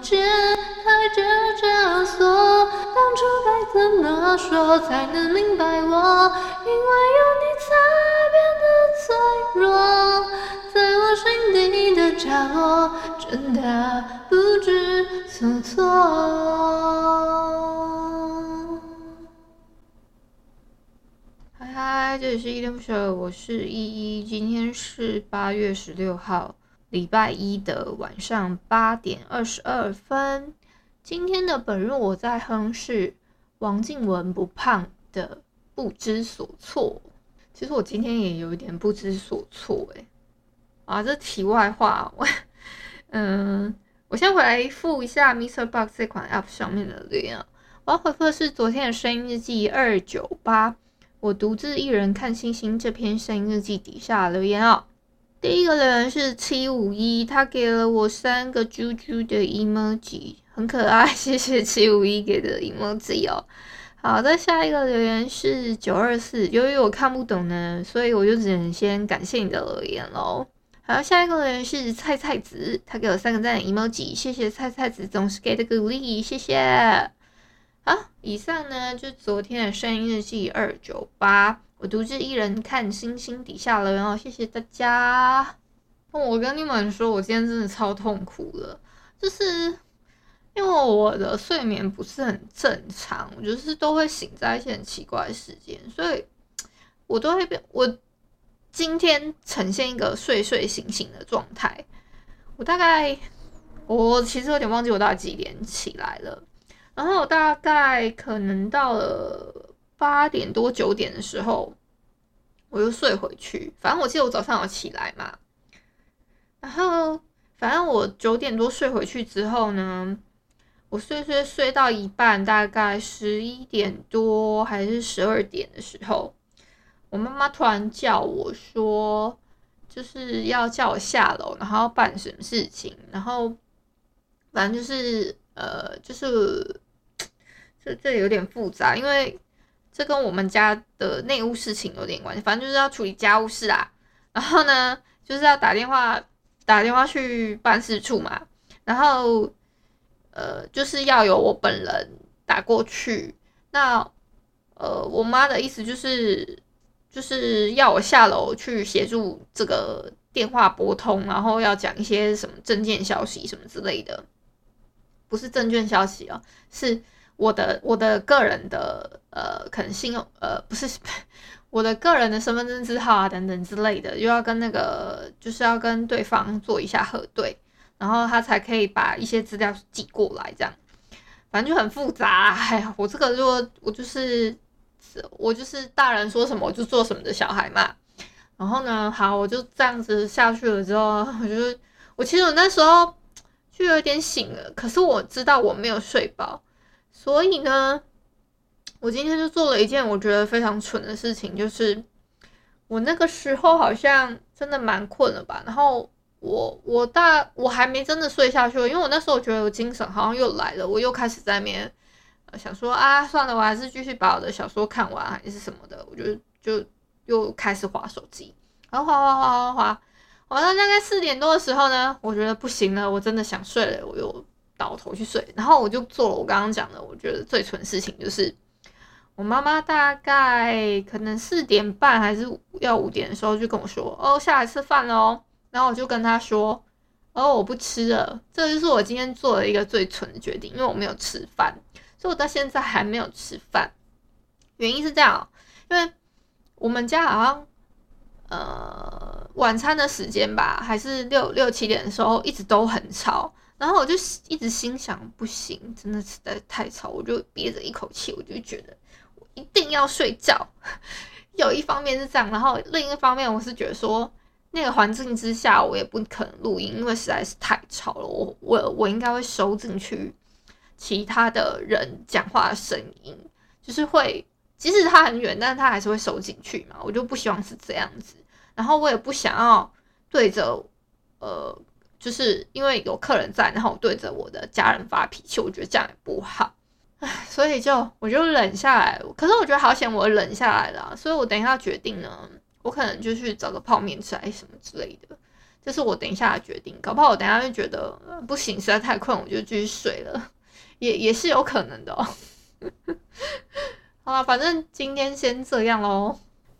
解开这枷锁。当初该怎么说才能明白我？因为有你才变得脆弱，在我心底的角落，真的不知所措。嗨，这里是依恋不舍，我是依依。今天是八月十六号，礼拜一的晚上八点二十二分。今天的本日我在哼是王靖雯不胖的不知所措。其实我今天也有一点不知所措哎。啊，这题外话，我 嗯，我先回来复一下 MixerBox 这款 App 上面的留言。我要回复的是昨天的声音日记二九八。我独自一人看星星这篇声音日记底下留言哦，第一个留言是七五一，他给了我三个猪猪的 emoji，很可爱，谢谢七五一给的 emoji 哦。好的，下一个留言是九二四，由于我看不懂呢，所以我就只能先感谢你的留言喽。好，下一个留言是菜菜子，他给我三个赞 emoji，谢谢菜菜子总是给的鼓励，谢谢。好，以上呢就昨天的声音日记二九八，独自一人看星星底下了，然后谢谢大家。我跟你们说，我今天真的超痛苦的，就是因为我的睡眠不是很正常，我就是都会醒在一些很奇怪的时间，所以我都会变。我今天呈现一个睡睡醒醒的状态，我大概我其实有点忘记我到底几点起来了。然后我大概可能到了八点多九点的时候，我又睡回去。反正我记得我早上有起来嘛。然后反正我九点多睡回去之后呢，我睡睡睡到一半，大概十一点多还是十二点的时候，我妈妈突然叫我说，就是要叫我下楼，然后要办什么事情。然后反正就是呃，就是。这这有点复杂，因为这跟我们家的内务事情有点关系。反正就是要处理家务事啊，然后呢，就是要打电话打电话去办事处嘛，然后呃，就是要由我本人打过去。那呃，我妈的意思就是就是要我下楼去协助这个电话拨通，然后要讲一些什么证件消息什么之类的，不是证券消息哦，是。我的我的个人的呃，可能信用呃，不是 我的个人的身份证字号啊，等等之类的，又要跟那个就是要跟对方做一下核对，然后他才可以把一些资料寄过来，这样，反正就很复杂。哎呀，我这个如果我就是我就是大人说什么我就做什么的小孩嘛。然后呢，好，我就这样子下去了之后，我就我其实我那时候就有点醒了，可是我知道我没有睡饱。所以呢，我今天就做了一件我觉得非常蠢的事情，就是我那个时候好像真的蛮困了吧。然后我我大我还没真的睡下去，因为我那时候觉得我精神好像又来了，我又开始在那边想说啊，算了，我还是继续把我的小说看完还是什么的。我就就又开始划手机，然后滑滑滑滑滑，滑到大概四点多的时候呢，我觉得不行了，我真的想睡了，我又。倒头去睡，然后我就做了我刚刚讲的，我觉得最蠢的事情就是，我妈妈大概可能四点半还是要五点的时候就跟我说：“哦，下来吃饭喽。”然后我就跟她说：“哦，我不吃了。”这就是我今天做的一个最蠢的决定，因为我没有吃饭，所以我到现在还没有吃饭。原因是这样，因为我们家好像呃晚餐的时间吧，还是六六七点的时候一直都很吵。然后我就一直心想，不行，真的实在太吵，我就憋着一口气，我就觉得我一定要睡觉。有一方面是这样，然后另一方面我是觉得说，那个环境之下，我也不可能录音，因为实在是太吵了。我我我应该会收进去其他的人讲话的声音，就是会，即使他很远，但是他还是会收进去嘛。我就不希望是这样子，然后我也不想要对着呃，就是因为有客人在，然后我对着我的家人发脾气，我觉得这样也不好。唉，所以就我就忍下来。可是我觉得好险，我忍下来了，所以我等一下决定呢。我可能就去找个泡面吃，还是什么之类的，这是我等一下的决定。搞不好我等一下就觉得不行，实在太困，我就继续睡了，也也是有可能的哦。好了，反正今天先这样喽。